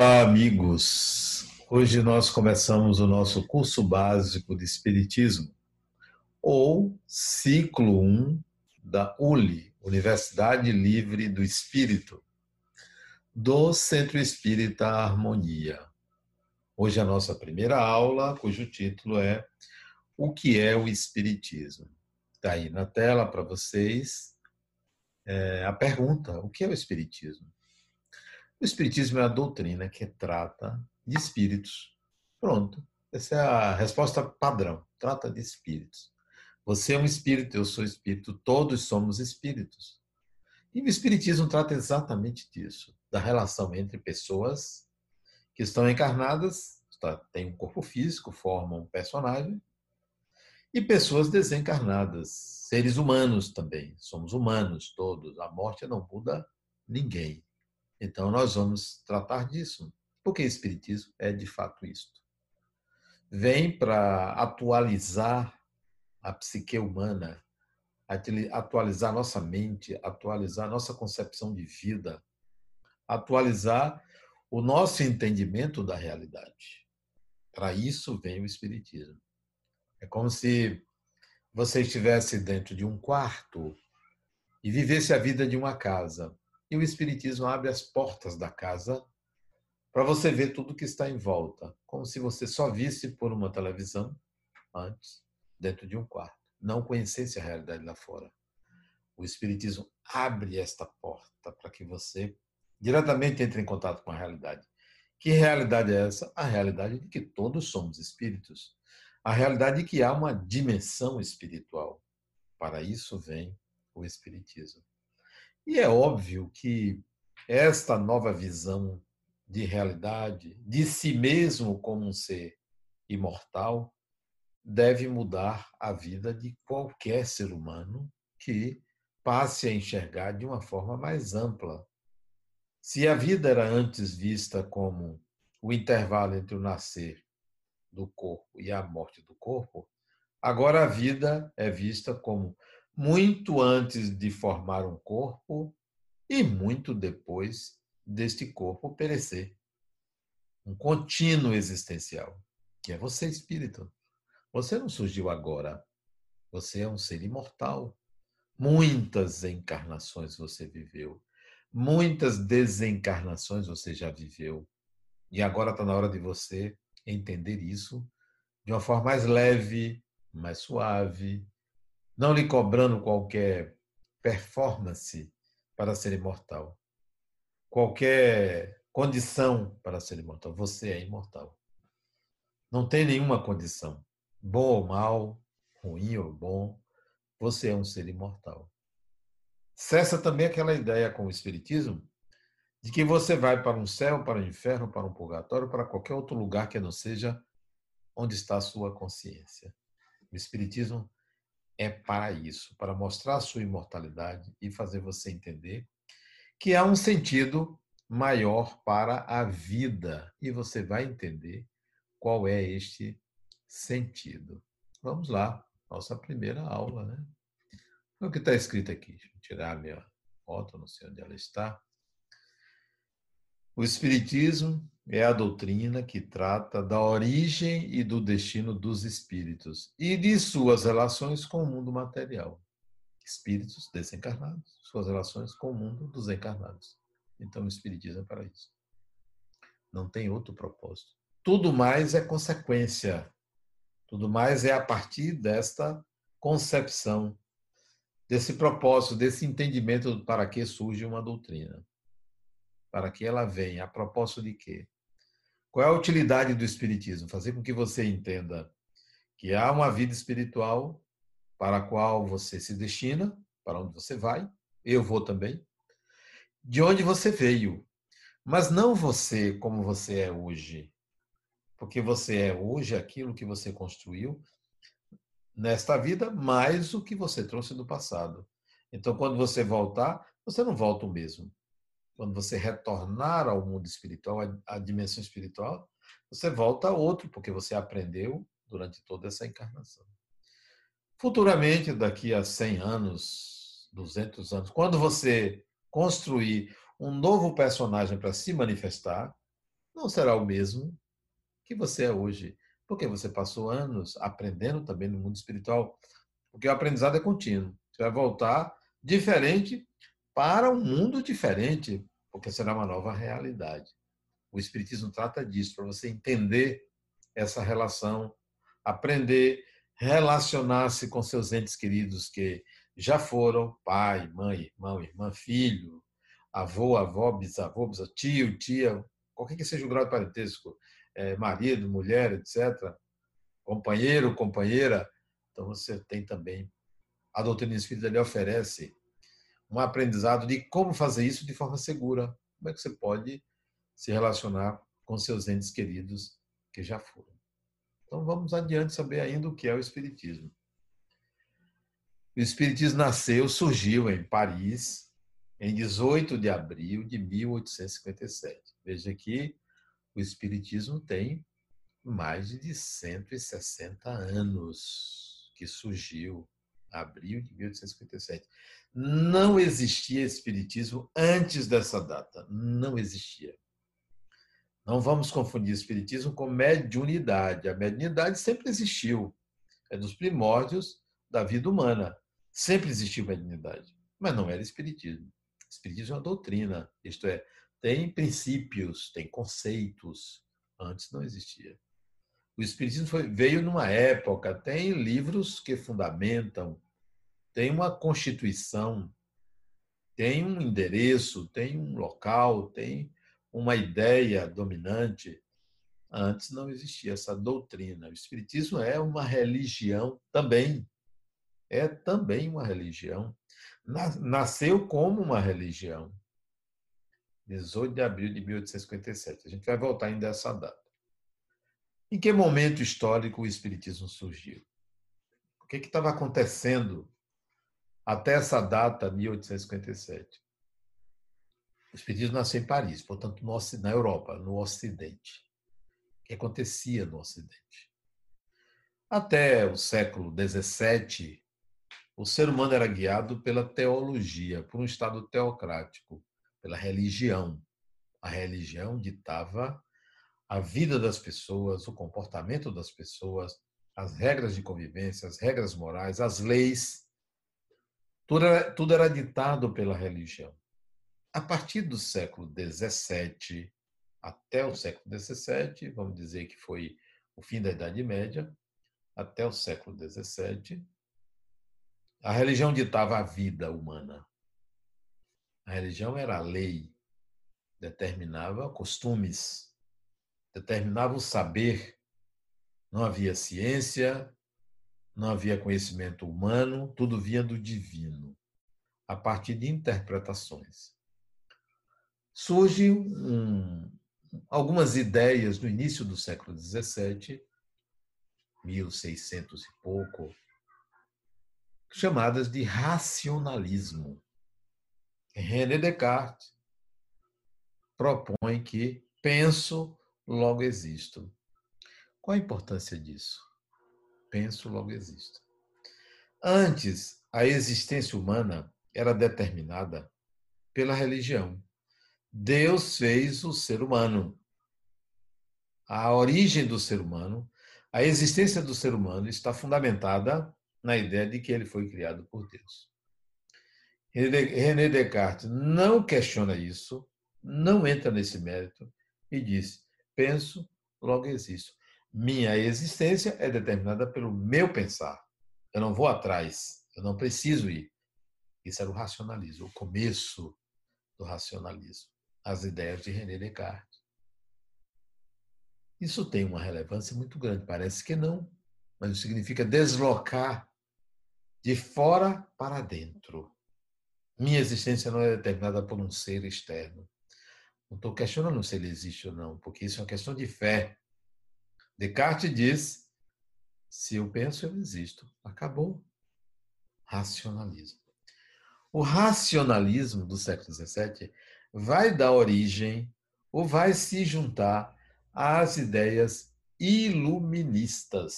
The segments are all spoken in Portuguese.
Olá, amigos. Hoje nós começamos o nosso curso básico de Espiritismo, ou ciclo 1 da ULI, Universidade Livre do Espírito, do Centro Espírita Harmonia. Hoje é a nossa primeira aula, cujo título é O que é o Espiritismo? Está aí na tela para vocês é, a pergunta: o que é o Espiritismo? O Espiritismo é a doutrina que trata de espíritos. Pronto. Essa é a resposta padrão. Trata de espíritos. Você é um espírito, eu sou espírito, todos somos espíritos. E o Espiritismo trata exatamente disso, da relação entre pessoas que estão encarnadas, têm um corpo físico, formam um personagem, e pessoas desencarnadas, seres humanos também. Somos humanos todos, a morte não muda ninguém. Então, nós vamos tratar disso, porque o Espiritismo é de fato isto. Vem para atualizar a psique humana, atualizar nossa mente, atualizar nossa concepção de vida, atualizar o nosso entendimento da realidade. Para isso vem o Espiritismo. É como se você estivesse dentro de um quarto e vivesse a vida de uma casa. E o Espiritismo abre as portas da casa para você ver tudo que está em volta, como se você só visse por uma televisão antes, dentro de um quarto, não conhecesse a realidade lá fora. O Espiritismo abre esta porta para que você diretamente entre em contato com a realidade. Que realidade é essa? A realidade de que todos somos espíritos. A realidade de que há uma dimensão espiritual. Para isso vem o Espiritismo. E é óbvio que esta nova visão de realidade, de si mesmo como um ser imortal, deve mudar a vida de qualquer ser humano que passe a enxergar de uma forma mais ampla. Se a vida era antes vista como o intervalo entre o nascer do corpo e a morte do corpo, agora a vida é vista como muito antes de formar um corpo e muito depois deste corpo perecer. Um contínuo existencial, que é você, espírito. Você não surgiu agora. Você é um ser imortal. Muitas encarnações você viveu. Muitas desencarnações você já viveu. E agora está na hora de você entender isso de uma forma mais leve, mais suave, não lhe cobrando qualquer performance para ser imortal, qualquer condição para ser imortal. Você é imortal. Não tem nenhuma condição, bom ou mal, ruim ou bom, você é um ser imortal. Cessa também aquela ideia com o Espiritismo de que você vai para um céu, para um inferno, para um purgatório, para qualquer outro lugar que não seja onde está a sua consciência. O Espiritismo é para isso, para mostrar a sua imortalidade e fazer você entender que há um sentido maior para a vida e você vai entender qual é este sentido. Vamos lá, nossa primeira aula, né? O que está escrito aqui? Deixa eu tirar a minha foto, não sei onde ela está. O Espiritismo é a doutrina que trata da origem e do destino dos espíritos e de suas relações com o mundo material. Espíritos desencarnados, suas relações com o mundo dos encarnados. Então, o Espiritismo é para isso. Não tem outro propósito. Tudo mais é consequência. Tudo mais é a partir desta concepção, desse propósito, desse entendimento para que surge uma doutrina para que ela venha. A propósito de quê? Qual é a utilidade do Espiritismo? Fazer com que você entenda que há uma vida espiritual para a qual você se destina, para onde você vai, eu vou também, de onde você veio. Mas não você como você é hoje. Porque você é hoje aquilo que você construiu nesta vida, mais o que você trouxe do passado. Então, quando você voltar, você não volta o mesmo quando você retornar ao mundo espiritual, à dimensão espiritual, você volta a outro, porque você aprendeu durante toda essa encarnação. Futuramente, daqui a 100 anos, 200 anos, quando você construir um novo personagem para se manifestar, não será o mesmo que você é hoje. Porque você passou anos aprendendo também no mundo espiritual. Porque o aprendizado é contínuo. Você vai voltar diferente para um mundo diferente, porque será uma nova realidade. O Espiritismo trata disso, para você entender essa relação, aprender, relacionar-se com seus entes queridos que já foram pai, mãe, irmão, irmã, filho, avô, avó, bisavô, bisavô tio, tia, qualquer que seja o grau de parentesco, é, marido, mulher, etc., companheiro, companheira. Então você tem também. A doutrina espírita lhe oferece um aprendizado de como fazer isso de forma segura. Como é que você pode se relacionar com seus entes queridos que já foram. Então vamos adiante saber ainda o que é o Espiritismo. O Espiritismo nasceu, surgiu em Paris, em 18 de abril de 1857. Veja que o Espiritismo tem mais de 160 anos que surgiu, abril de 1857. Não existia Espiritismo antes dessa data, não existia. Não vamos confundir espiritismo com mediunidade. A mediunidade sempre existiu. É dos primórdios da vida humana. Sempre existiu mediunidade. Mas não era espiritismo. Espiritismo é uma doutrina, isto é, tem princípios, tem conceitos. Antes não existia. O Espiritismo foi, veio numa época, tem livros que fundamentam, tem uma constituição, tem um endereço, tem um local, tem uma ideia dominante, antes não existia essa doutrina. O Espiritismo é uma religião também. É também uma religião. Nasceu como uma religião. 18 de abril de 1857. A gente vai voltar ainda a essa data. Em que momento histórico o Espiritismo surgiu? O que estava acontecendo até essa data, 1857? O Espiritismo nasceu em Paris, portanto, no, na Europa, no Ocidente. O que acontecia no Ocidente? Até o século XVII, o ser humano era guiado pela teologia, por um estado teocrático, pela religião. A religião ditava a vida das pessoas, o comportamento das pessoas, as regras de convivência, as regras morais, as leis. Tudo era, tudo era ditado pela religião. A partir do século XVII até o século XVII, vamos dizer que foi o fim da Idade Média, até o século XVII, a religião ditava a vida humana. A religião era a lei, determinava costumes, determinava o saber. Não havia ciência, não havia conhecimento humano, tudo vinha do divino, a partir de interpretações surgem um, algumas ideias no início do século XVII, 1600 e pouco, chamadas de racionalismo. René Descartes propõe que penso, logo existo. Qual a importância disso? Penso, logo existo. Antes, a existência humana era determinada pela religião. Deus fez o ser humano. A origem do ser humano, a existência do ser humano está fundamentada na ideia de que ele foi criado por Deus. René Descartes não questiona isso, não entra nesse mérito e diz: penso, logo existo. Minha existência é determinada pelo meu pensar. Eu não vou atrás, eu não preciso ir. Isso era o racionalismo, o começo do racionalismo as ideias de René Descartes. Isso tem uma relevância muito grande. Parece que não, mas isso significa deslocar de fora para dentro. Minha existência não é determinada por um ser externo. Não estou questionando se ele existe ou não, porque isso é uma questão de fé. Descartes diz: se eu penso, eu existo. Acabou. Racionalismo. O racionalismo do século XVII vai dar origem ou vai se juntar às ideias iluministas.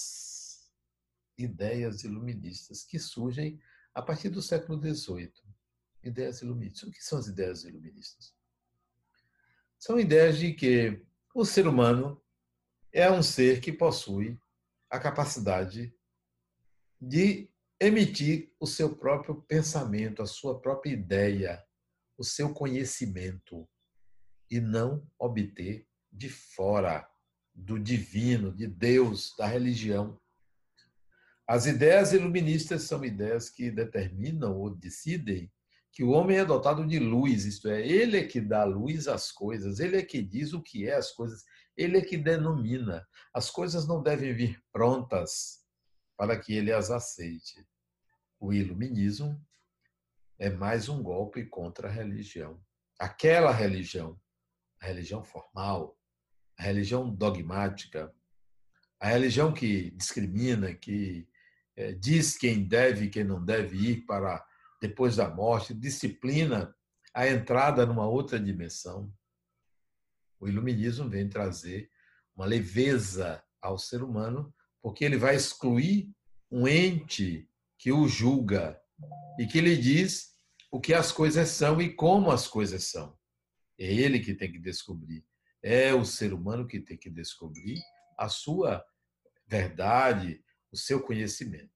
Ideias iluministas que surgem a partir do século XVIII. Ideias iluministas. O que são as ideias iluministas? São ideias de que O ser humano é um ser que possui a capacidade de emitir o seu próprio pensamento, a sua própria ideia, o seu conhecimento e não obter de fora do divino, de Deus, da religião. As ideias iluministas são ideias que determinam ou decidem que o homem é dotado de luz, isto é, ele é que dá luz às coisas, ele é que diz o que é as coisas, ele é que denomina. As coisas não devem vir prontas para que ele as aceite. O iluminismo é mais um golpe contra a religião. Aquela religião, a religião formal, a religião dogmática, a religião que discrimina, que é, diz quem deve e quem não deve ir para depois da morte, disciplina a entrada numa outra dimensão. O iluminismo vem trazer uma leveza ao ser humano, porque ele vai excluir um ente que o julga e que lhe diz o que as coisas são e como as coisas são. É ele que tem que descobrir. É o ser humano que tem que descobrir a sua verdade, o seu conhecimento.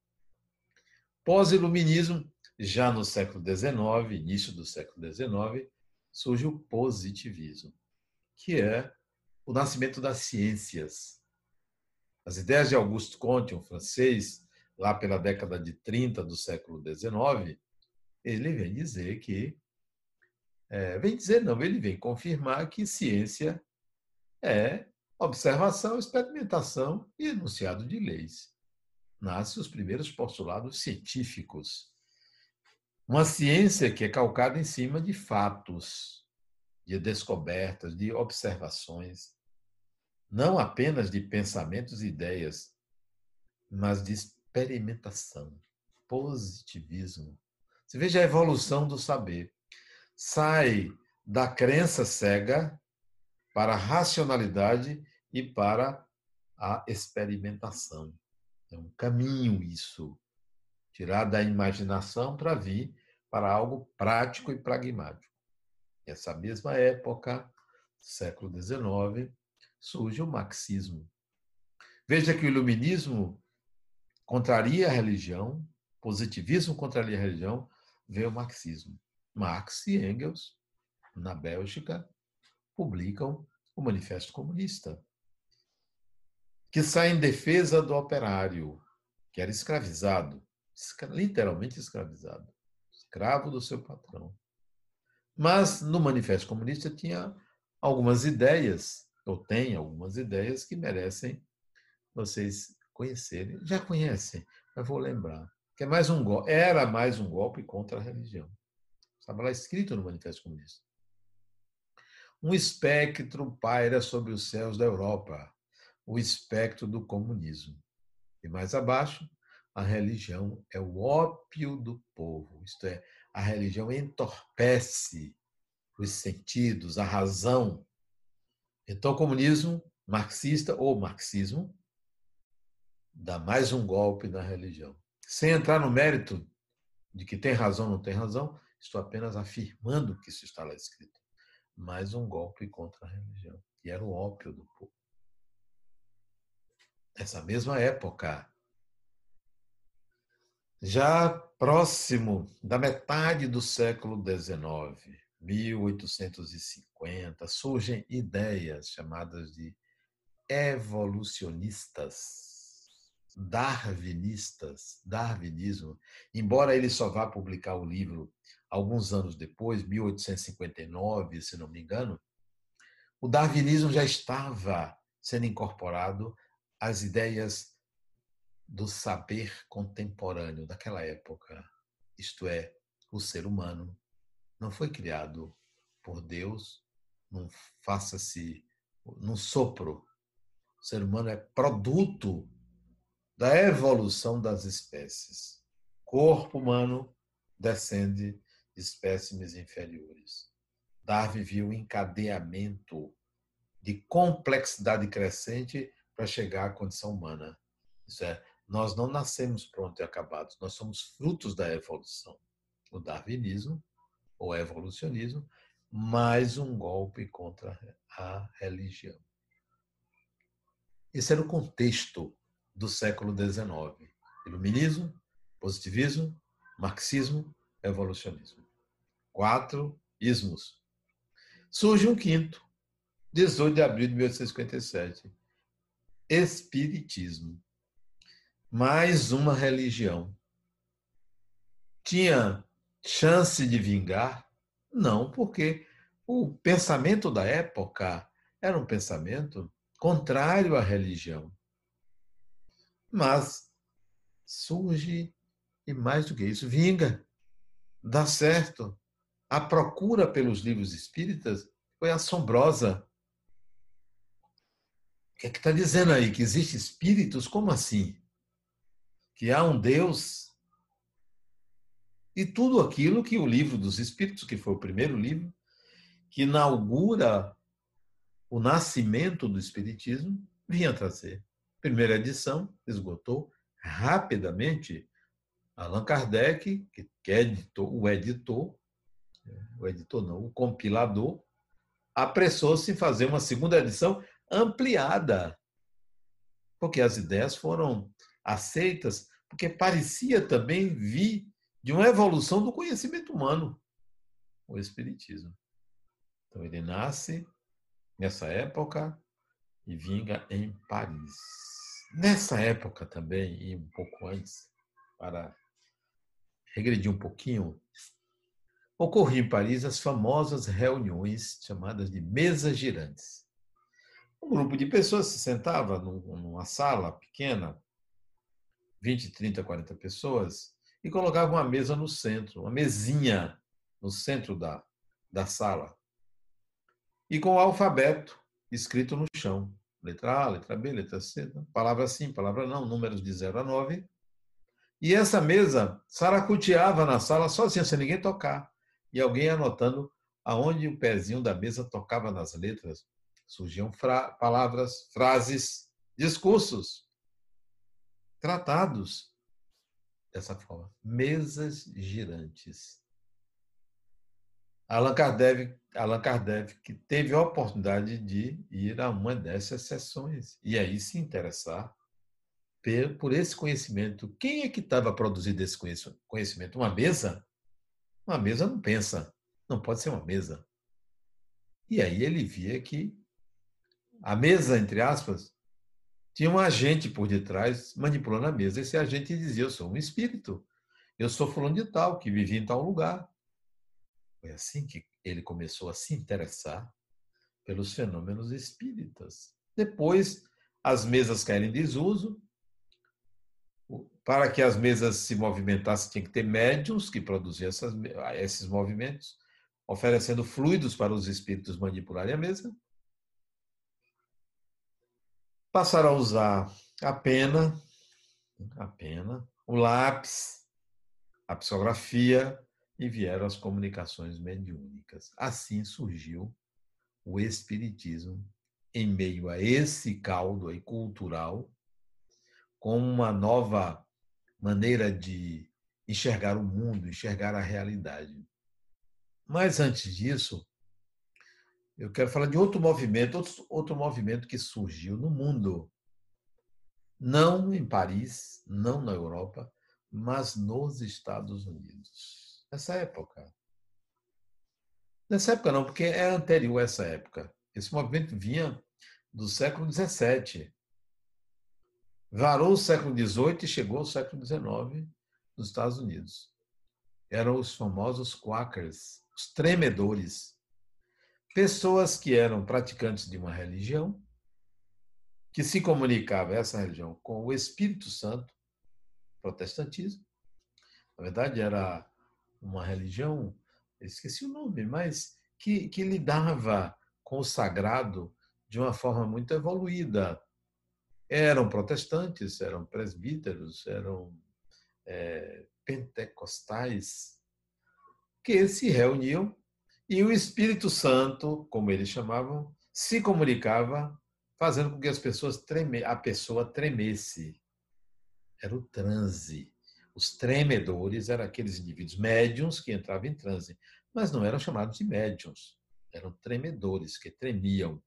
Pós-iluminismo já no século XIX, início do século XIX, surge o positivismo, que é o nascimento das ciências. As ideias de Auguste Comte, um francês, lá pela década de 30 do século XIX, ele vem dizer que. É, vem dizer, não, ele vem confirmar que ciência é observação, experimentação e enunciado de leis. Nascem os primeiros postulados científicos uma ciência que é calcada em cima de fatos, de descobertas, de observações, não apenas de pensamentos e ideias, mas de experimentação, positivismo. Você veja a evolução do saber. Sai da crença cega para a racionalidade e para a experimentação. É um caminho isso tirar da imaginação para vir para algo prático e pragmático. Nessa mesma época, século XIX, surge o marxismo. Veja que o iluminismo contraria a religião, positivismo contraria a religião, veio o marxismo. Marx e Engels, na Bélgica, publicam o Manifesto Comunista, que sai em defesa do operário, que era escravizado, literalmente escravizado, escravo do seu patrão. Mas no Manifesto Comunista tinha algumas ideias, ou tem algumas ideias que merecem vocês conhecerem. Já conhecem, mas vou lembrar. Que é mais um golpe, era mais um golpe contra a religião. Estava lá escrito no Manifesto Comunista. Um espectro paira sobre os céus da Europa, o espectro do comunismo. E mais abaixo, a religião é o ópio do povo, isto é, a religião entorpece os sentidos, a razão. Então, o comunismo marxista ou marxismo dá mais um golpe na religião. Sem entrar no mérito de que tem razão ou não tem razão, estou apenas afirmando que isso está lá escrito. Mais um golpe contra a religião, que era o ópio do povo. Nessa mesma época, já próximo da metade do século XIX, 1850, surgem ideias chamadas de evolucionistas, darwinistas, darwinismo, embora ele só vá publicar o livro alguns anos depois, 1859, se não me engano, o darwinismo já estava sendo incorporado às ideias do saber contemporâneo daquela época, isto é, o ser humano, não foi criado por Deus, não faça-se num sopro. O ser humano é produto da evolução das espécies. Corpo humano descende de espécimes inferiores. Darwin viu encadeamento de complexidade crescente para chegar à condição humana. Isso é, nós não nascemos prontos e acabados, nós somos frutos da evolução. O darwinismo, ou evolucionismo, mais um golpe contra a religião. Esse era o contexto do século XIX. Iluminismo, positivismo, marxismo, evolucionismo. Quatro ismos. Surge um quinto, 18 de abril de 1857. Espiritismo. Mais uma religião. Tinha chance de vingar? Não, porque o pensamento da época era um pensamento contrário à religião. Mas surge, e mais do que isso, vinga, dá certo. A procura pelos livros espíritas foi assombrosa. O que é que está dizendo aí? Que existem espíritos? Como assim? Que há um Deus? E tudo aquilo que o livro dos Espíritos, que foi o primeiro livro, que inaugura o nascimento do Espiritismo, vinha trazer. Primeira edição, esgotou rapidamente. Allan Kardec, que é o editor, o editor não, o compilador, apressou-se em fazer uma segunda edição ampliada, porque as ideias foram aceitas, porque parecia também vir de uma evolução do conhecimento humano, o Espiritismo. Então ele nasce nessa época e vinga em Paris. Nessa época também, e um pouco antes, para regredir um pouquinho, ocorriam em Paris as famosas reuniões chamadas de mesas girantes. Um grupo de pessoas se sentava numa sala pequena, 20, 30, 40 pessoas, e colocava uma mesa no centro, uma mesinha no centro da, da sala e com o alfabeto escrito no chão. Letra A, letra B, letra C, né? palavra sim, palavra não, números de 0 a 9. E essa mesa saracuteava na sala sozinha, sem ninguém tocar. E alguém anotando aonde o pezinho da mesa tocava nas letras. Surgiam fra palavras, frases, discursos, tratados dessa forma. Mesas girantes. Allan Kardec, Allan Kardec que teve a oportunidade de ir a uma dessas sessões e aí se interessar por esse conhecimento. Quem é que estava produzindo esse conhecimento? Uma mesa? Uma mesa não pensa, não pode ser uma mesa. E aí ele via que a mesa, entre aspas, tinha um agente por detrás manipulando a mesa. Esse agente dizia: Eu sou um espírito, eu sou fulano de tal, que vivia em tal lugar. Foi assim que ele começou a se interessar pelos fenômenos espíritas. Depois, as mesas caíram em desuso. Para que as mesas se movimentassem, tinha que ter médiums que produziam essas, esses movimentos, oferecendo fluidos para os espíritos manipularem a mesa. Passaram a usar a pena, a pena, o lápis, a psicografia, e vieram as comunicações mediúnicas. Assim surgiu o Espiritismo em meio a esse caldo aí cultural, com uma nova maneira de enxergar o mundo, enxergar a realidade. Mas antes disso, eu quero falar de outro movimento, outro, outro movimento que surgiu no mundo. Não em Paris, não na Europa, mas nos Estados Unidos nessa época. Nessa época não, porque é anterior a essa época. Esse movimento vinha do século XVII. Varou o século XVIII e chegou ao século XIX nos Estados Unidos. Eram os famosos quakers, os tremedores. Pessoas que eram praticantes de uma religião, que se comunicava essa religião com o Espírito Santo, protestantismo. Na verdade, era uma religião, esqueci o nome, mas que, que lidava com o sagrado de uma forma muito evoluída. Eram protestantes, eram presbíteros, eram é, pentecostais, que se reuniam e o Espírito Santo, como eles chamavam, se comunicava, fazendo com que as pessoas treme, a pessoa tremesse. Era o transe. Os tremedores eram aqueles indivíduos médiums que entravam em transe, mas não eram chamados de médiums, eram tremedores que tremiam.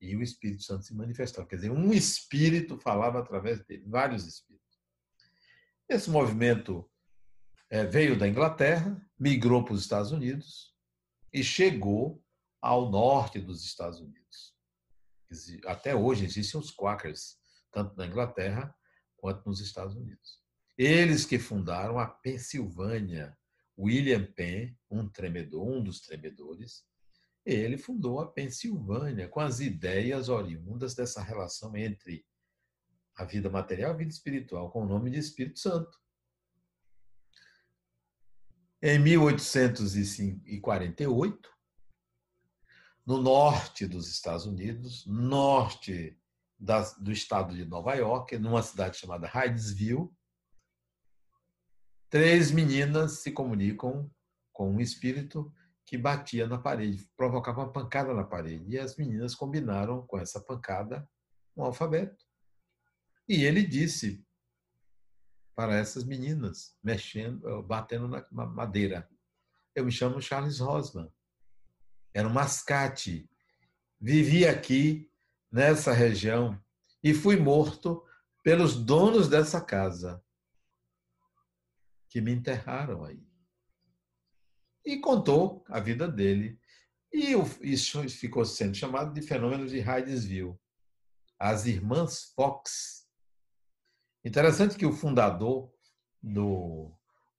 e o Espírito Santo se manifestava. Quer dizer, um espírito falava através dele, vários espíritos. Esse movimento é, veio da Inglaterra, migrou para os Estados Unidos e chegou ao norte dos Estados Unidos. Até hoje existem os Quakers, tanto na Inglaterra quanto nos Estados Unidos. Eles que fundaram a Pensilvânia. William Penn, um tremedor, um dos tremedores, ele fundou a Pensilvânia com as ideias oriundas dessa relação entre a vida material e a vida espiritual, com o nome de Espírito Santo. Em 1848, no norte dos Estados Unidos, norte do estado de Nova York, numa cidade chamada Hydesville, três meninas se comunicam com um espírito que batia na parede, provocava uma pancada na parede. E as meninas combinaram com essa pancada um alfabeto. E ele disse para essas meninas, mexendo, batendo na madeira: Eu me chamo Charles Rosman. Era um mascate. Vivi aqui, nessa região, e fui morto pelos donos dessa casa que me enterraram aí. E contou a vida dele. E isso ficou sendo chamado de fenômeno de Hydesville. As irmãs Fox. Interessante que o fundador do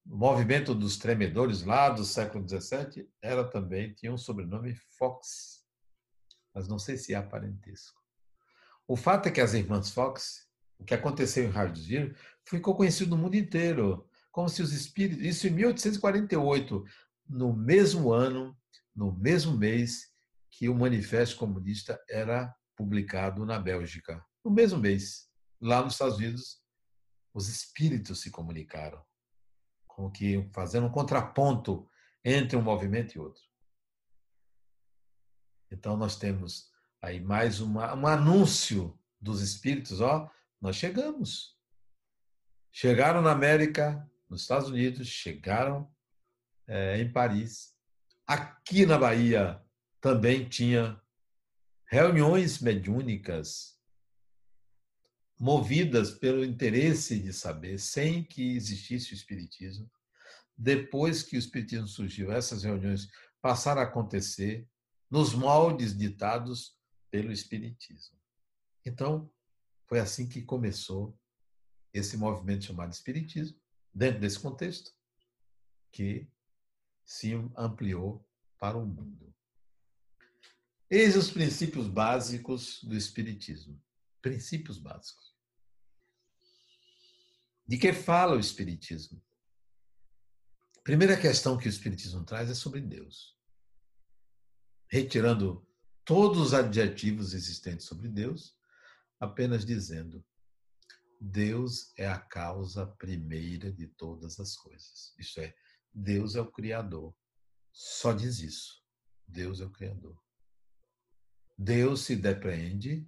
movimento dos tremedores lá do século XVII era também, tinha um sobrenome Fox. Mas não sei se é parentesco. O fato é que as irmãs Fox, o que aconteceu em Hydesville, ficou conhecido no mundo inteiro como se os espíritos. Isso em 1848, no mesmo ano, no mesmo mês que o Manifesto Comunista era publicado na Bélgica. No mesmo mês, lá nos Estados Unidos, os espíritos se comunicaram, como que fazendo um contraponto entre um movimento e outro. Então nós temos aí mais uma, um anúncio dos espíritos, ó, nós chegamos. Chegaram na América, nos Estados Unidos, chegaram é, em Paris. Aqui na Bahia também tinha reuniões mediúnicas movidas pelo interesse de saber, sem que existisse o Espiritismo. Depois que o Espiritismo surgiu, essas reuniões passaram a acontecer nos moldes ditados pelo Espiritismo. Então, foi assim que começou esse movimento chamado Espiritismo, dentro desse contexto, que se ampliou para o mundo. Eis os princípios básicos do Espiritismo. Princípios básicos. De que fala o Espiritismo? A primeira questão que o Espiritismo traz é sobre Deus. Retirando todos os adjetivos existentes sobre Deus, apenas dizendo Deus é a causa primeira de todas as coisas. Isto é, Deus é o Criador. Só diz isso. Deus é o Criador. Deus se depreende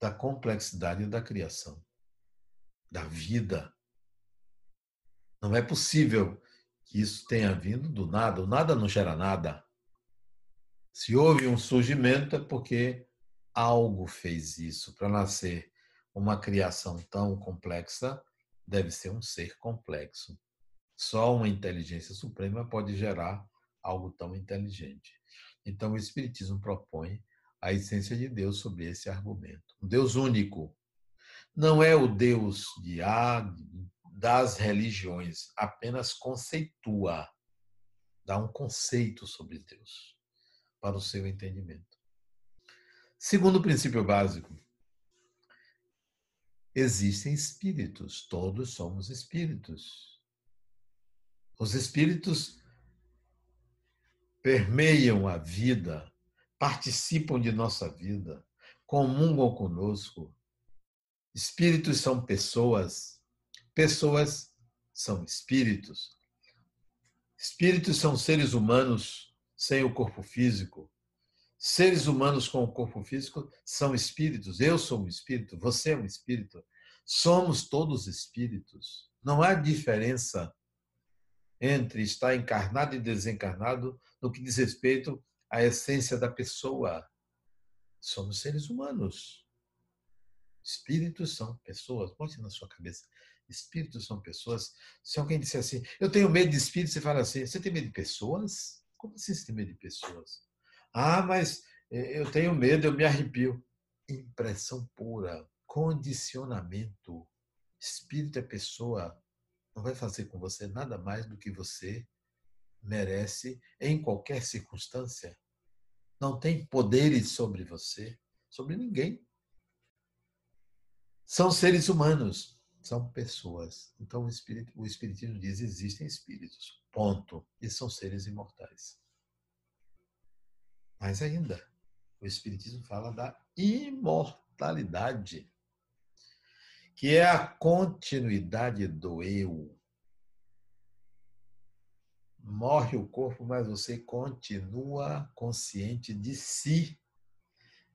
da complexidade da criação, da vida. Não é possível que isso tenha vindo do nada. O nada não gera nada. Se houve um surgimento é porque algo fez isso para nascer uma criação tão complexa deve ser um ser complexo. Só uma inteligência suprema pode gerar algo tão inteligente. Então, o Espiritismo propõe a essência de Deus sobre esse argumento. Um Deus único. Não é o Deus de A, das religiões, apenas conceitua, dá um conceito sobre Deus para o seu entendimento. Segundo princípio básico, existem espíritos, todos somos espíritos. Os espíritos permeiam a vida, participam de nossa vida, comungam conosco. Espíritos são pessoas, pessoas são espíritos. Espíritos são seres humanos sem o corpo físico. Seres humanos com o corpo físico são espíritos. Eu sou um espírito, você é um espírito. Somos todos espíritos. Não há diferença entre estar encarnado e desencarnado no que diz respeito à essência da pessoa. somos seres humanos. Espíritos são pessoas. Bote na sua cabeça. Espíritos são pessoas. Se alguém disser assim, eu tenho medo de espíritos, você fala assim, você tem medo de pessoas? Como assim você tem medo de pessoas? Ah, mas eh, eu tenho medo, eu me arrepio. Impressão pura, condicionamento. Espírito é pessoa. Não vai fazer com você nada mais do que você merece em qualquer circunstância. Não tem poderes sobre você, sobre ninguém. São seres humanos, são pessoas. Então o, espírito, o Espiritismo diz: existem espíritos, ponto. E são seres imortais. Mas ainda, o Espiritismo fala da imortalidade, que é a continuidade do eu. Morre o corpo, mas você continua consciente de si.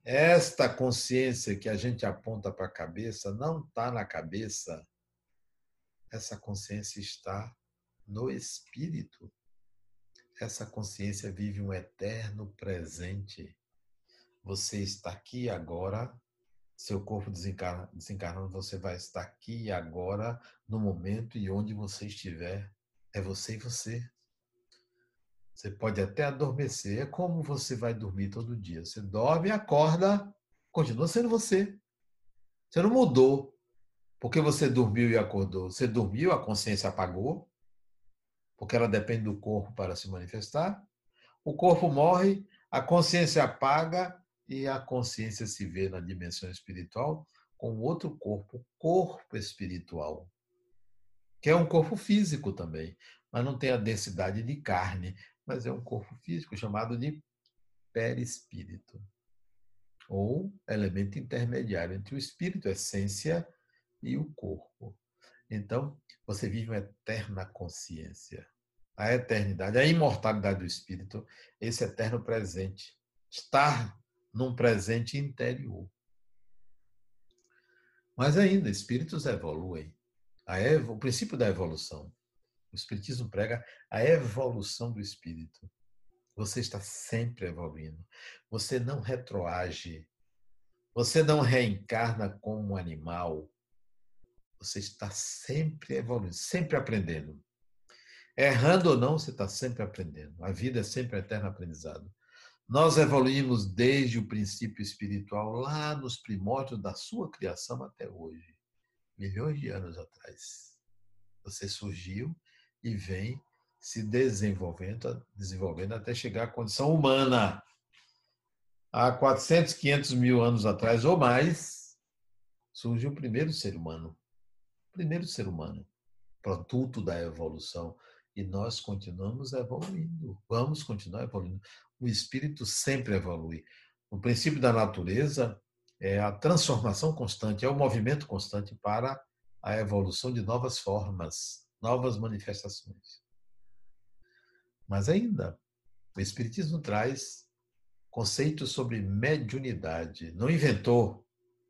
Esta consciência que a gente aponta para a cabeça não está na cabeça. Essa consciência está no espírito. Essa consciência vive um eterno presente. Você está aqui agora, seu corpo desencarna, desencarnando, você vai estar aqui agora, no momento e onde você estiver. É você e você. Você pode até adormecer. É como você vai dormir todo dia. Você dorme, acorda, continua sendo você. Você não mudou porque você dormiu e acordou. Você dormiu, a consciência apagou, porque ela depende do corpo para se manifestar. O corpo morre, a consciência apaga e a consciência se vê na dimensão espiritual com outro corpo, corpo espiritual, que é um corpo físico também, mas não tem a densidade de carne, mas é um corpo físico chamado de perispírito, ou elemento intermediário entre o espírito, a essência, e o corpo. Então, você vive uma eterna consciência. A eternidade, a imortalidade do espírito, esse eterno presente. Estar num presente interior. Mas ainda, espíritos evoluem. Evo, o princípio da evolução. O Espiritismo prega a evolução do espírito. Você está sempre evoluindo. Você não retroage. Você não reencarna como um animal. Você está sempre evoluindo, sempre aprendendo. Errando ou não, você está sempre aprendendo. A vida é sempre eterno aprendizado. Nós evoluímos desde o princípio espiritual, lá nos primórdios da sua criação até hoje, milhões de anos atrás. Você surgiu e vem se desenvolvendo, desenvolvendo até chegar à condição humana. Há 400, 500 mil anos atrás ou mais, surge o primeiro ser humano. Primeiro ser humano, produto da evolução. E nós continuamos evoluindo. Vamos continuar evoluindo. O espírito sempre evolui. O princípio da natureza é a transformação constante, é o movimento constante para a evolução de novas formas novas manifestações. Mas ainda, o Espiritismo traz conceitos sobre mediunidade. Não inventou,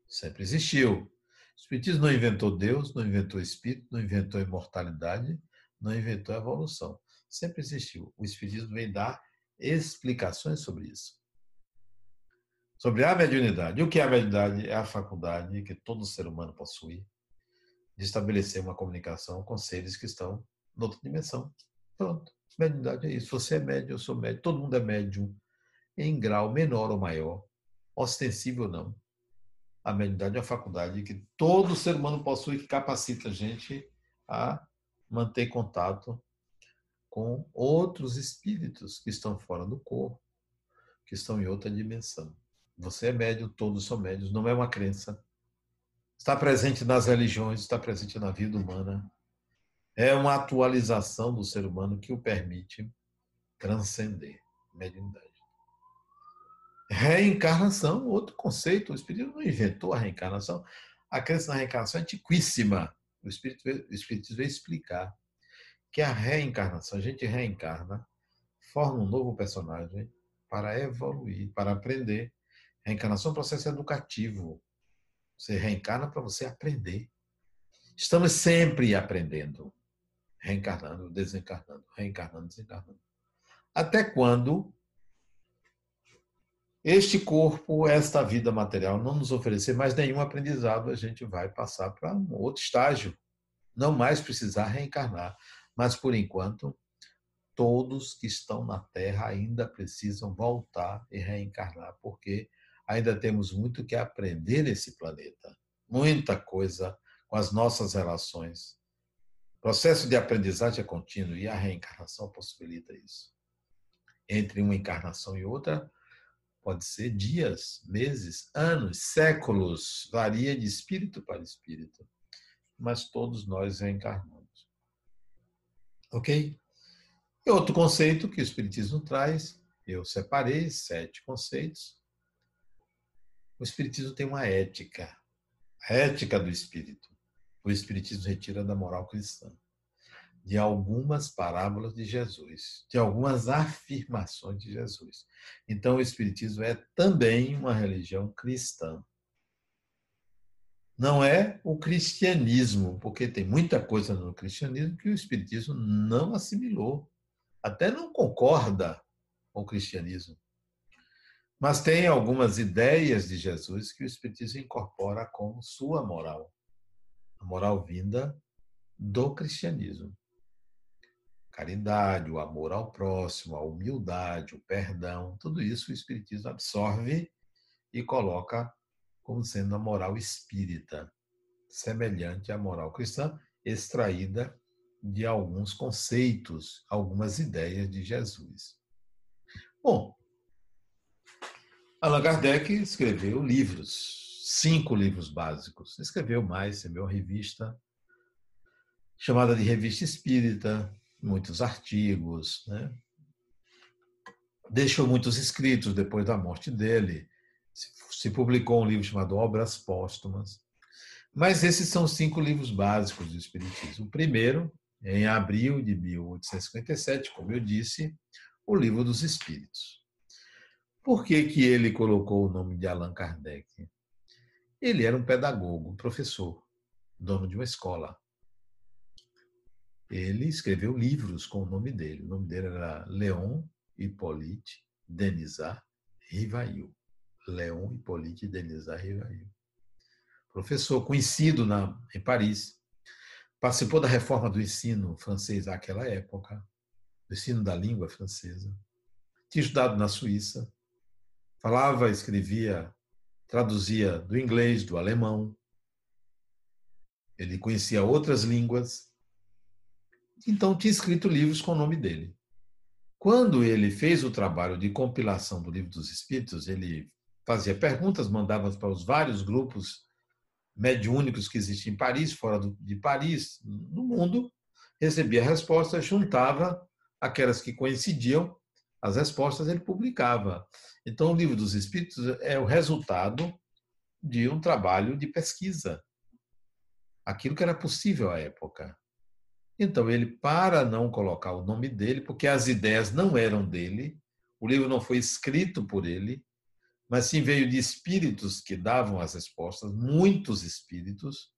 sempre existiu. O Espiritismo não inventou Deus, não inventou Espírito, não inventou imortalidade, não inventou evolução. Sempre existiu. O Espiritismo vem dar explicações sobre isso. Sobre a mediunidade. E o que é a mediunidade? É a faculdade que todo ser humano possui de estabelecer uma comunicação com seres que estão em outra dimensão. Pronto. Mediunidade é isso. Você é médium, eu sou médium, todo mundo é médium, em grau menor ou maior, ostensivo ou não. A mediunidade é uma faculdade que todo ser humano possui, que capacita a gente a manter contato com outros espíritos que estão fora do corpo, que estão em outra dimensão. Você é médium, todos são médios, não é uma crença, está presente nas religiões, está presente na vida humana. É uma atualização do ser humano que o permite transcender mediunidade. Reencarnação, outro conceito. O Espírito não inventou a reencarnação. A crença na reencarnação é antiquíssima. O Espírito, o Espírito veio explicar que a reencarnação, a gente reencarna, forma um novo personagem para evoluir, para aprender. Reencarnação é um processo educativo. Você reencarna para você aprender. Estamos sempre aprendendo. Reencarnando, desencarnando, reencarnando, desencarnando. Até quando este corpo, esta vida material não nos oferecer mais nenhum aprendizado, a gente vai passar para um outro estágio, não mais precisar reencarnar. Mas por enquanto, todos que estão na Terra ainda precisam voltar e reencarnar, porque ainda temos muito que aprender nesse planeta. Muita coisa com as nossas relações. O processo de aprendizagem é contínuo e a reencarnação possibilita isso. Entre uma encarnação e outra, pode ser dias, meses, anos, séculos, varia de espírito para espírito. Mas todos nós reencarnamos. Ok? E outro conceito que o Espiritismo traz, eu separei sete conceitos. O Espiritismo tem uma ética, a ética do Espírito. O Espiritismo retira da moral cristã, de algumas parábolas de Jesus, de algumas afirmações de Jesus. Então, o Espiritismo é também uma religião cristã. Não é o cristianismo, porque tem muita coisa no cristianismo que o Espiritismo não assimilou até não concorda com o cristianismo. Mas tem algumas ideias de Jesus que o Espiritismo incorpora como sua moral. A moral vinda do cristianismo. Caridade, o amor ao próximo, a humildade, o perdão, tudo isso o Espiritismo absorve e coloca como sendo a moral espírita, semelhante à moral cristã, extraída de alguns conceitos, algumas ideias de Jesus. Bom, Allan Kardec escreveu livros, cinco livros básicos. Escreveu mais, escreveu uma revista chamada de Revista Espírita, muitos artigos, né? deixou muitos escritos depois da morte dele. Se publicou um livro chamado Obras Póstumas. Mas esses são cinco livros básicos do Espiritismo. O primeiro em abril de 1857, como eu disse, o Livro dos Espíritos. Por que, que ele colocou o nome de Allan Kardec? Ele era um pedagogo, um professor, dono de uma escola. Ele escreveu livros com o nome dele. O nome dele era Leon Hippolyte Denisard Rivail. Leon Hippolyte Denisard Rivail. Professor conhecido na, em Paris, Participou da reforma do ensino francês naquela época, do ensino da língua francesa. Tinha estudado na Suíça. Falava, escrevia, traduzia do inglês, do alemão. Ele conhecia outras línguas. Então, tinha escrito livros com o nome dele. Quando ele fez o trabalho de compilação do Livro dos Espíritos, ele fazia perguntas, mandava para os vários grupos mediúnicos que existem em Paris, fora de Paris, no mundo, recebia respostas, juntava aquelas que coincidiam, as respostas ele publicava. Então, o Livro dos Espíritos é o resultado de um trabalho de pesquisa. Aquilo que era possível à época. Então, ele, para não colocar o nome dele, porque as ideias não eram dele, o livro não foi escrito por ele, mas sim veio de espíritos que davam as respostas, muitos espíritos.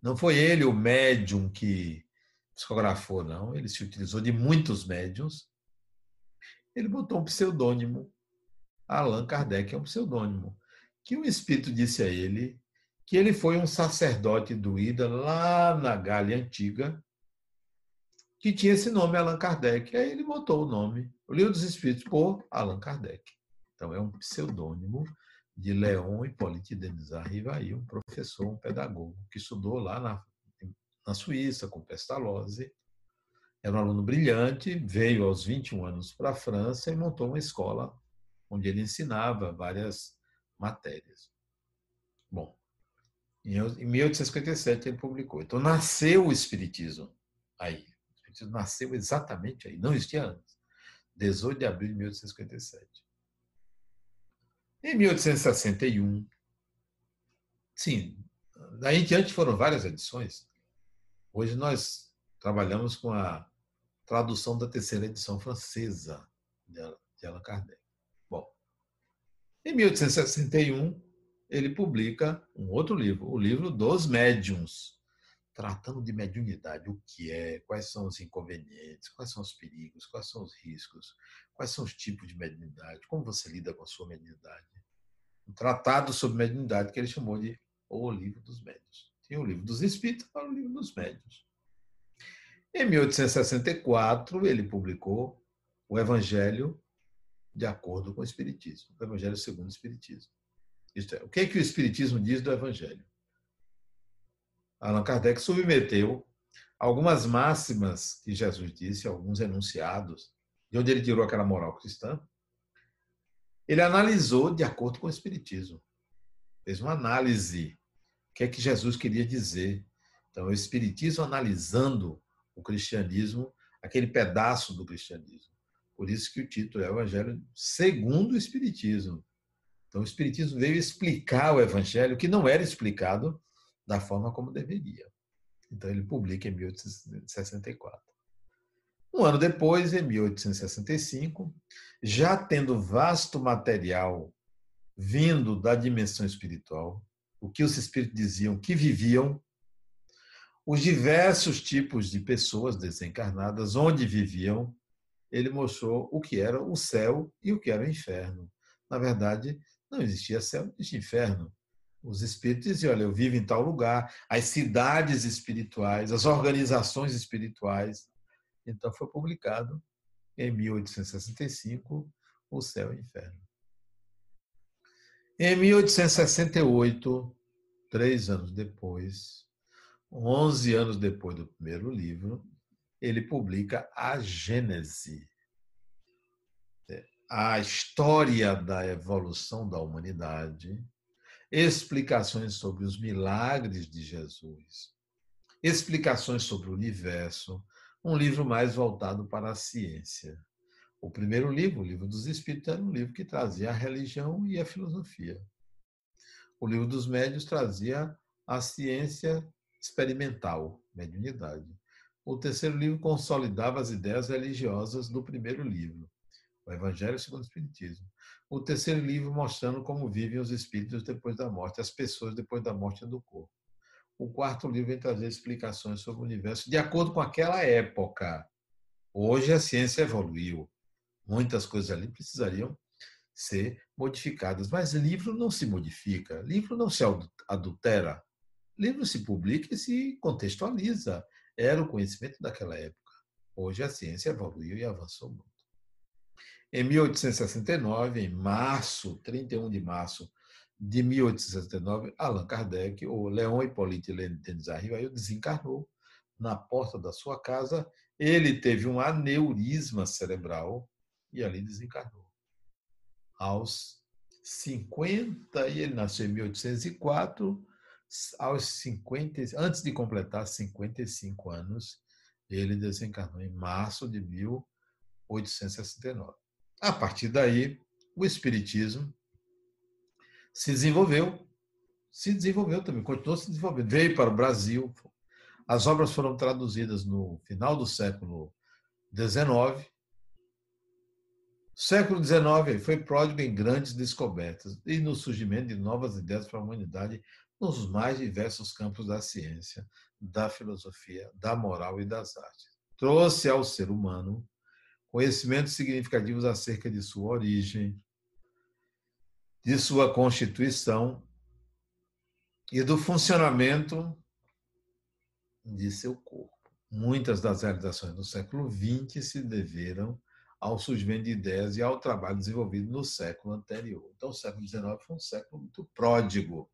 Não foi ele o médium que psicografou, não. Ele se utilizou de muitos médiums. Ele botou um pseudônimo. Allan Kardec é um pseudônimo. Que um espírito disse a ele que ele foi um sacerdote druida lá na Gália Antiga, que tinha esse nome, Allan Kardec. Aí ele botou o nome, o Livro dos Espíritos, por Allan Kardec. Então, é um pseudônimo de Leon Hippolyte Denisard Rivail, um professor, um pedagogo, que estudou lá na, na Suíça, com Pestalozzi. Era um aluno brilhante, veio aos 21 anos para a França e montou uma escola onde ele ensinava várias matérias. Bom, em 1857 ele publicou. Então, nasceu o Espiritismo aí. O Espiritismo nasceu exatamente aí, não existia antes. 18 de abril de 1857. Em 1861, sim, daí em diante foram várias edições. Hoje nós trabalhamos com a tradução da terceira edição francesa de Allan Kardec. Bom, em 1861, ele publica um outro livro, o livro dos médiuns, tratando de mediunidade, o que é, quais são os inconvenientes, quais são os perigos, quais são os riscos, quais são os tipos de mediunidade, como você lida com a sua mediunidade. Um tratado sobre mediunidade que ele chamou de O Livro dos Médios. Tinha o Livro dos Espíritos para o Livro dos Médios. Em 1864, ele publicou o Evangelho de acordo com o Espiritismo, o Evangelho segundo o Espiritismo. Isto é, o que, é que o Espiritismo diz do Evangelho? Allan Kardec submeteu algumas máximas que Jesus disse, alguns enunciados, de onde ele tirou aquela moral cristã. Ele analisou de acordo com o Espiritismo. Fez uma análise. O que é que Jesus queria dizer? Então, o Espiritismo analisando o cristianismo, aquele pedaço do cristianismo. Por isso que o título é Evangelho segundo o Espiritismo. Então, o Espiritismo veio explicar o Evangelho que não era explicado da forma como deveria. Então, ele publica em 1864. Um ano depois, em 1865, já tendo vasto material vindo da dimensão espiritual, o que os espíritos diziam que viviam, os diversos tipos de pessoas desencarnadas, onde viviam, ele mostrou o que era o céu e o que era o inferno. Na verdade, não existia céu, não existia inferno. Os espíritos diziam: olha, eu vivo em tal lugar, as cidades espirituais, as organizações espirituais. Então foi publicado em 1865 O Céu e o Inferno. Em 1868, três anos depois, 11 anos depois do primeiro livro, ele publica a Gênese, a história da evolução da humanidade, explicações sobre os milagres de Jesus, explicações sobre o universo, um livro mais voltado para a ciência. O primeiro livro, o Livro dos Espíritos, era um livro que trazia a religião e a filosofia. O Livro dos Médios trazia a ciência experimental, mediunidade. O terceiro livro consolidava as ideias religiosas do primeiro livro, o Evangelho segundo o Espiritismo. O terceiro livro mostrando como vivem os espíritos depois da morte, as pessoas depois da morte do corpo. O quarto livro vem trazer explicações sobre o universo de acordo com aquela época. Hoje a ciência evoluiu. Muitas coisas ali precisariam ser modificadas, mas livro não se modifica, livro não se adultera. Livro se publica e se contextualiza. Era o conhecimento daquela época. Hoje a ciência evoluiu e avançou muito. Em 1869, em março, 31 de março de 1869, Allan Kardec, o Leon Hippolyte Denis Arrivail, desencarnou na porta da sua casa. Ele teve um aneurisma cerebral e ali desencarnou. Aos 50, e ele nasceu em 1804, aos 50, antes de completar 55 anos, ele desencarnou em março de 1869. A partir daí, o espiritismo se desenvolveu, se desenvolveu também, continuou se desenvolvendo, veio para o Brasil. As obras foram traduzidas no final do século XIX. Século XIX foi pródigo em grandes descobertas e no surgimento de novas ideias para a humanidade nos mais diversos campos da ciência, da filosofia, da moral e das artes. Trouxe ao ser humano conhecimentos significativos acerca de sua origem, de sua constituição e do funcionamento de seu corpo. Muitas das realizações do século XX se deveram ao surgimento de ideias e ao trabalho desenvolvido no século anterior. Então, o século XIX foi um século muito pródigo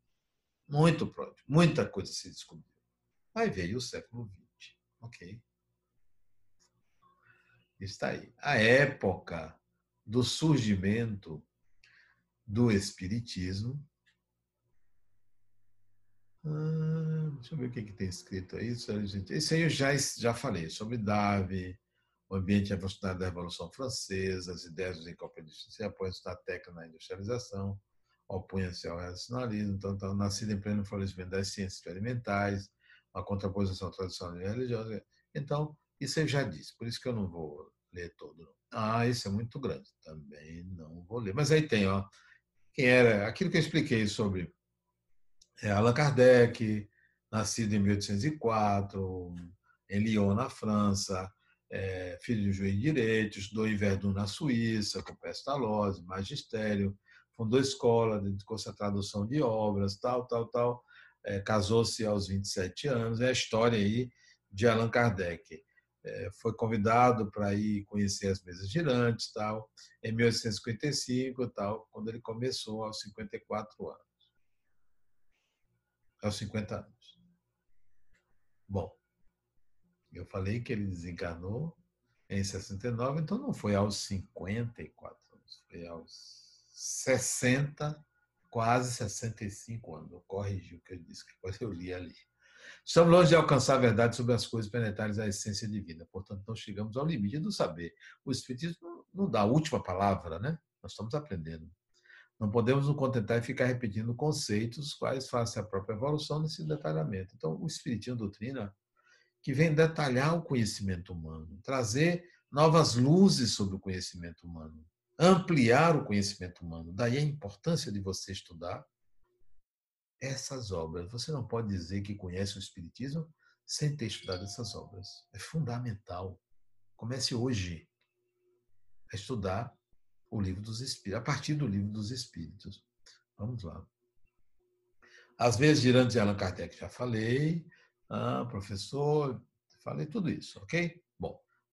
muito pródigo. Muita coisa se descobriu. Aí veio o século XX. Ok? Está aí. A época do surgimento do Espiritismo. Ah, deixa eu ver o que, que tem escrito aí. Isso aí eu já, já falei sobre Darwin, o ambiente evolucionário da Revolução Francesa, as ideias dos enciclopedistas se apoiam na técnica na industrialização, opunha-se ao racionalismo, então estava nascido em pleno florescimento das ciências experimentais, uma contraposição tradicional e religiosa. Então, isso eu já disse, por isso que eu não vou ler todo. Ah, isso é muito grande, também não vou ler. Mas aí tem, ó, quem era, aquilo que eu expliquei sobre é, Allan Kardec, nascido em 1804, em Lyon, na França, é, filho de juiz de direito, estudou em Verdun, na Suíça, com pestalose, magistério, fundou escola, dedicou-se à tradução de obras, tal, tal, tal. É, Casou-se aos 27 anos. É a história aí de Allan Kardec. É, foi convidado para ir conhecer as mesas girantes, tal, em 1855, tal, quando ele começou aos 54 anos. Aos 50 anos. Bom, eu falei que ele desencarnou em 69, então não foi aos 54 anos, foi aos 60, quase 65 anos. Eu corrigi o que eu disse, que depois eu li ali. Estamos longe de alcançar a verdade sobre as coisas penetrares da essência divina, portanto, não chegamos ao limite do saber. O Espiritismo não dá a última palavra, né? Nós estamos aprendendo. Não podemos nos contentar e ficar repetindo conceitos quais fazem a própria evolução nesse detalhamento. Então, o Espiritismo doutrina que vem detalhar o conhecimento humano, trazer novas luzes sobre o conhecimento humano, ampliar o conhecimento humano. Daí a importância de você estudar essas obras. Você não pode dizer que conhece o Espiritismo sem ter estudado essas obras. É fundamental. Comece hoje a estudar o livro dos Espíritos, a partir do livro dos Espíritos. Vamos lá. As vezes girantes de Allan Kardec já falei, ah, professor, falei tudo isso, ok?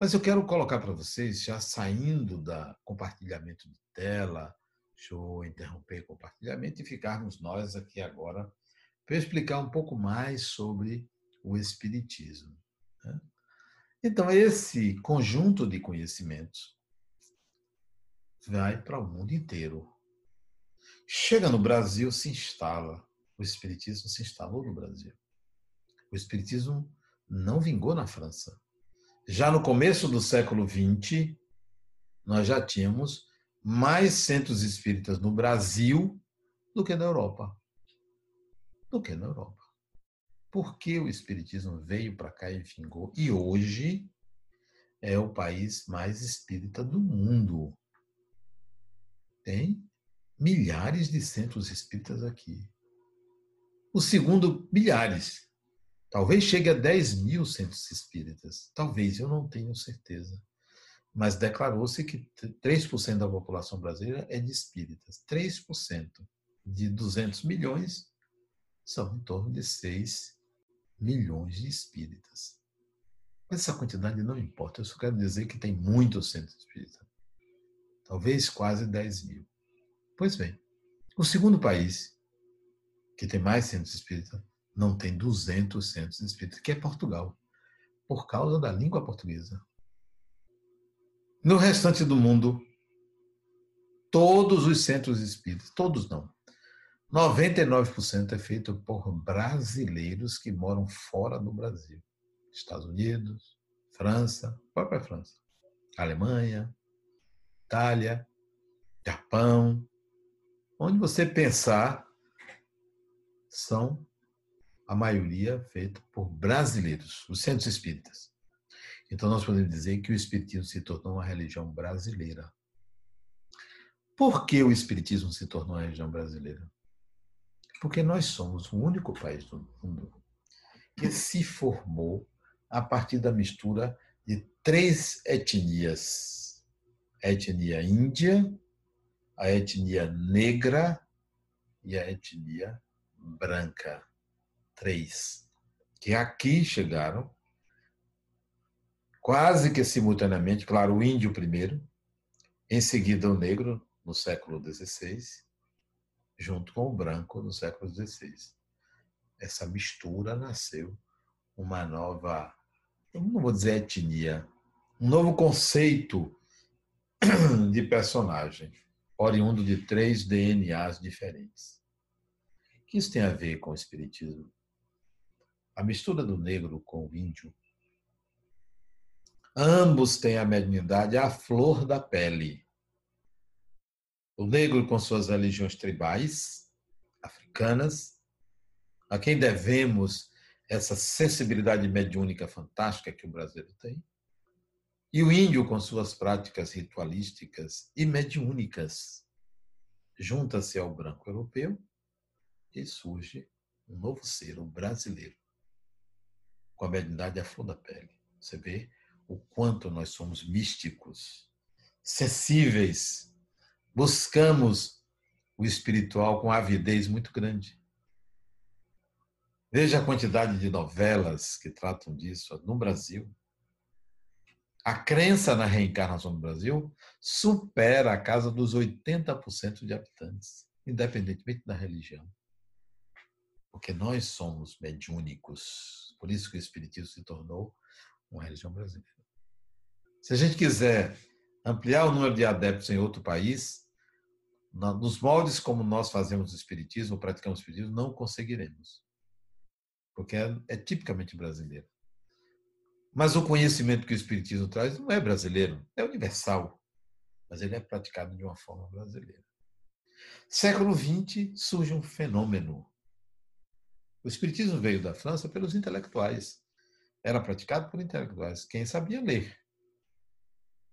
Mas eu quero colocar para vocês, já saindo da compartilhamento de tela, deixa eu interromper compartilhamento e ficarmos nós aqui agora para explicar um pouco mais sobre o Espiritismo. Né? Então, esse conjunto de conhecimentos vai para o mundo inteiro. Chega no Brasil, se instala. O Espiritismo se instalou no Brasil. O Espiritismo não vingou na França. Já no começo do século XX, nós já tínhamos mais centros espíritas no Brasil do que na Europa. Do que na Europa. Por que o Espiritismo veio para cá e vingou? E hoje é o país mais espírita do mundo. Tem milhares de centros espíritas aqui. O segundo, milhares. Talvez chegue a 10 mil centros espíritas. Talvez, eu não tenho certeza. Mas declarou-se que 3% da população brasileira é de espíritas. 3% de 200 milhões são em torno de 6 milhões de espíritas. Mas essa quantidade não importa. Eu só quero dizer que tem muitos centros espíritas. Talvez quase 10 mil. Pois bem, o segundo país que tem mais centros espíritas não tem 200 centros espíritas, que é Portugal, por causa da língua portuguesa. No restante do mundo, todos os centros espíritas, todos não, 99% é feito por brasileiros que moram fora do Brasil. Estados Unidos, França, própria França, Alemanha, Itália, Japão. Onde você pensar, são a maioria feita por brasileiros, os centros espíritas. Então, nós podemos dizer que o Espiritismo se tornou uma religião brasileira. Por que o Espiritismo se tornou uma religião brasileira? Porque nós somos o único país do mundo que se formou a partir da mistura de três etnias: a etnia índia, a etnia negra e a etnia branca três, que aqui chegaram, quase que simultaneamente, claro, o índio primeiro, em seguida o negro, no século XVI, junto com o branco, no século XVI. Essa mistura nasceu uma nova, não vou dizer etnia, um novo conceito de personagem, oriundo de três DNAs diferentes. O que isso tem a ver com o Espiritismo? A mistura do negro com o índio. Ambos têm a mediunidade à flor da pele. O negro com suas religiões tribais, africanas, a quem devemos essa sensibilidade mediúnica fantástica que o brasileiro tem, e o índio com suas práticas ritualísticas e mediúnicas. Junta-se ao branco europeu e surge um novo ser, o brasileiro com a mediunidade à flor da pele. Você vê o quanto nós somos místicos, sensíveis, buscamos o espiritual com avidez muito grande. Veja a quantidade de novelas que tratam disso no Brasil. A crença na reencarnação no Brasil supera a casa dos 80% de habitantes, independentemente da religião. Porque nós somos mediúnicos. Por isso que o Espiritismo se tornou uma religião brasileira. Se a gente quiser ampliar o número de adeptos em outro país, nos moldes como nós fazemos o Espiritismo, praticamos o Espiritismo, não conseguiremos. Porque é, é tipicamente brasileiro. Mas o conhecimento que o Espiritismo traz não é brasileiro, é universal. Mas ele é praticado de uma forma brasileira. Século XX surge um fenômeno. O Espiritismo veio da França pelos intelectuais. Era praticado por intelectuais, quem sabia ler.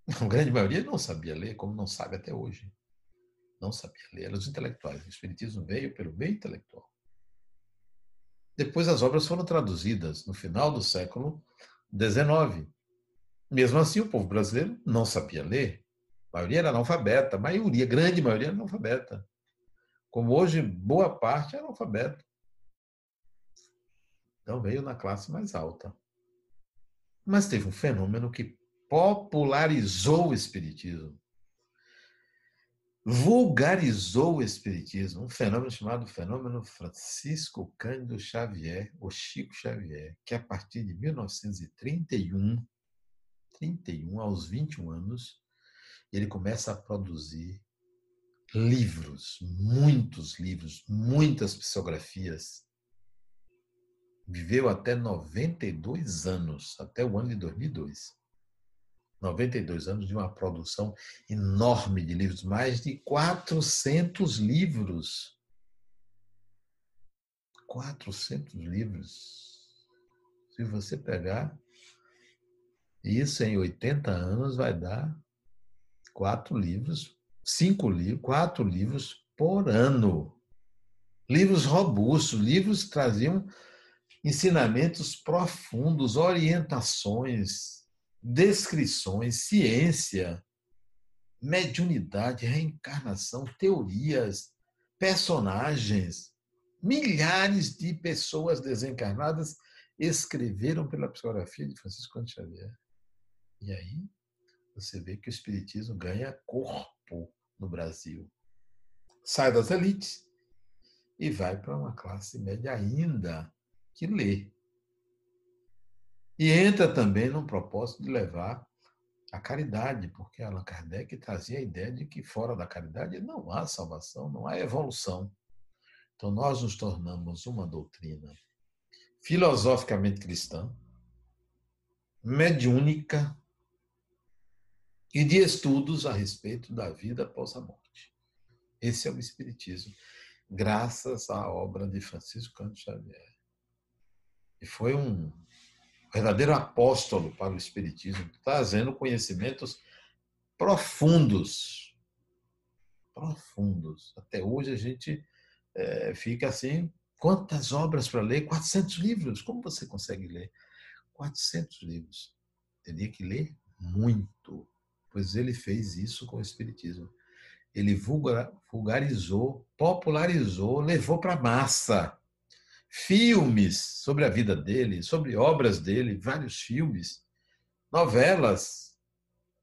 A grande maioria não sabia ler, como não sabe até hoje. Não sabia ler, eram os intelectuais. O Espiritismo veio pelo meio intelectual. Depois as obras foram traduzidas no final do século 19. Mesmo assim, o povo brasileiro não sabia ler. A maioria era analfabeta, a maioria, grande maioria era analfabeta. Como hoje, boa parte é analfabeta. Então veio na classe mais alta. Mas teve um fenômeno que popularizou o Espiritismo. Vulgarizou o Espiritismo, um fenômeno chamado fenômeno Francisco Cândido Xavier, ou Chico Xavier, que a partir de 1931, 31 aos 21 anos, ele começa a produzir livros, muitos livros, muitas psicografias. Viveu até 92 anos, até o ano de 2002. 92 anos de uma produção enorme de livros, mais de 400 livros. 400 livros. Se você pegar isso em 80 anos, vai dar quatro livros, cinco livros, quatro livros por ano. Livros robustos, livros que traziam ensinamentos profundos, orientações, descrições, ciência, mediunidade, reencarnação, teorias, personagens. Milhares de pessoas desencarnadas escreveram pela psicografia de Francisco Xavier. E aí você vê que o Espiritismo ganha corpo no Brasil. Sai das elites e vai para uma classe média ainda que lê. E entra também num propósito de levar a caridade, porque Allan Kardec trazia a ideia de que fora da caridade não há salvação, não há evolução. Então nós nos tornamos uma doutrina filosoficamente cristã, mediúnica e de estudos a respeito da vida após a morte. Esse é o Espiritismo, graças à obra de Francisco Cândido Xavier. E foi um verdadeiro apóstolo para o Espiritismo, trazendo conhecimentos profundos. Profundos. Até hoje a gente é, fica assim: quantas obras para ler? 400 livros. Como você consegue ler? 400 livros. Teria que ler muito, pois ele fez isso com o Espiritismo. Ele vulgarizou, popularizou, levou para a massa filmes sobre a vida dele, sobre obras dele, vários filmes, novelas,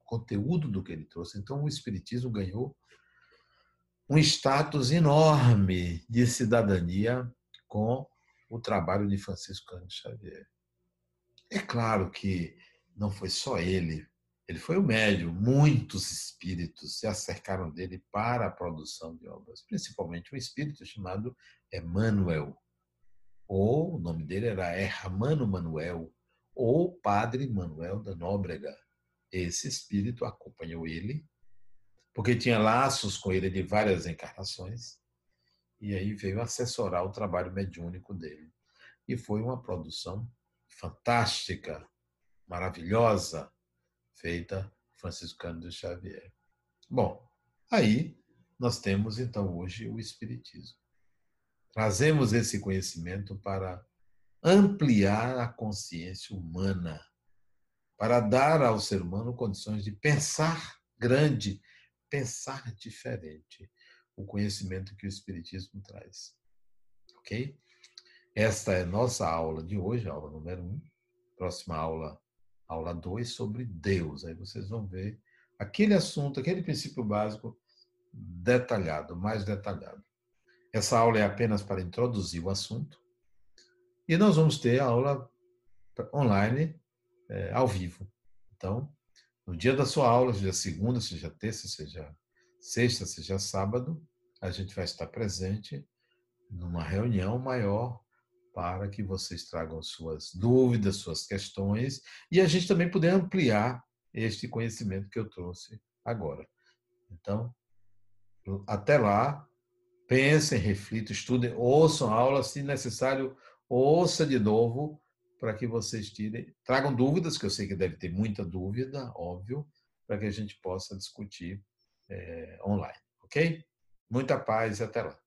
conteúdo do que ele trouxe. Então o Espiritismo ganhou um status enorme de cidadania com o trabalho de Francisco Cândido Xavier. É claro que não foi só ele, ele foi o médium. Muitos espíritos se acercaram dele para a produção de obras, principalmente um espírito chamado Emmanuel, ou o nome dele era Hermano Manuel, ou Padre Manuel da Nóbrega. Esse espírito acompanhou ele, porque tinha laços com ele de várias encarnações, e aí veio assessorar o trabalho mediúnico dele. E foi uma produção fantástica, maravilhosa, feita Francisco Cândido Xavier. Bom, aí nós temos então hoje o Espiritismo. Trazemos esse conhecimento para ampliar a consciência humana, para dar ao ser humano condições de pensar grande, pensar diferente, o conhecimento que o Espiritismo traz. Ok? Esta é nossa aula de hoje, aula número um. Próxima aula, aula 2, sobre Deus. Aí vocês vão ver aquele assunto, aquele princípio básico detalhado, mais detalhado. Essa aula é apenas para introduzir o assunto. E nós vamos ter a aula online, é, ao vivo. Então, no dia da sua aula, seja segunda, seja terça, seja sexta, seja sábado, a gente vai estar presente numa reunião maior para que vocês tragam suas dúvidas, suas questões e a gente também poder ampliar este conhecimento que eu trouxe agora. Então, até lá, pensem, reflitam, estudem, ouçam a aula, se necessário, ouça de novo para que vocês tirem, tragam dúvidas, que eu sei que deve ter muita dúvida, óbvio, para que a gente possa discutir é, online, ok? Muita paz e até lá.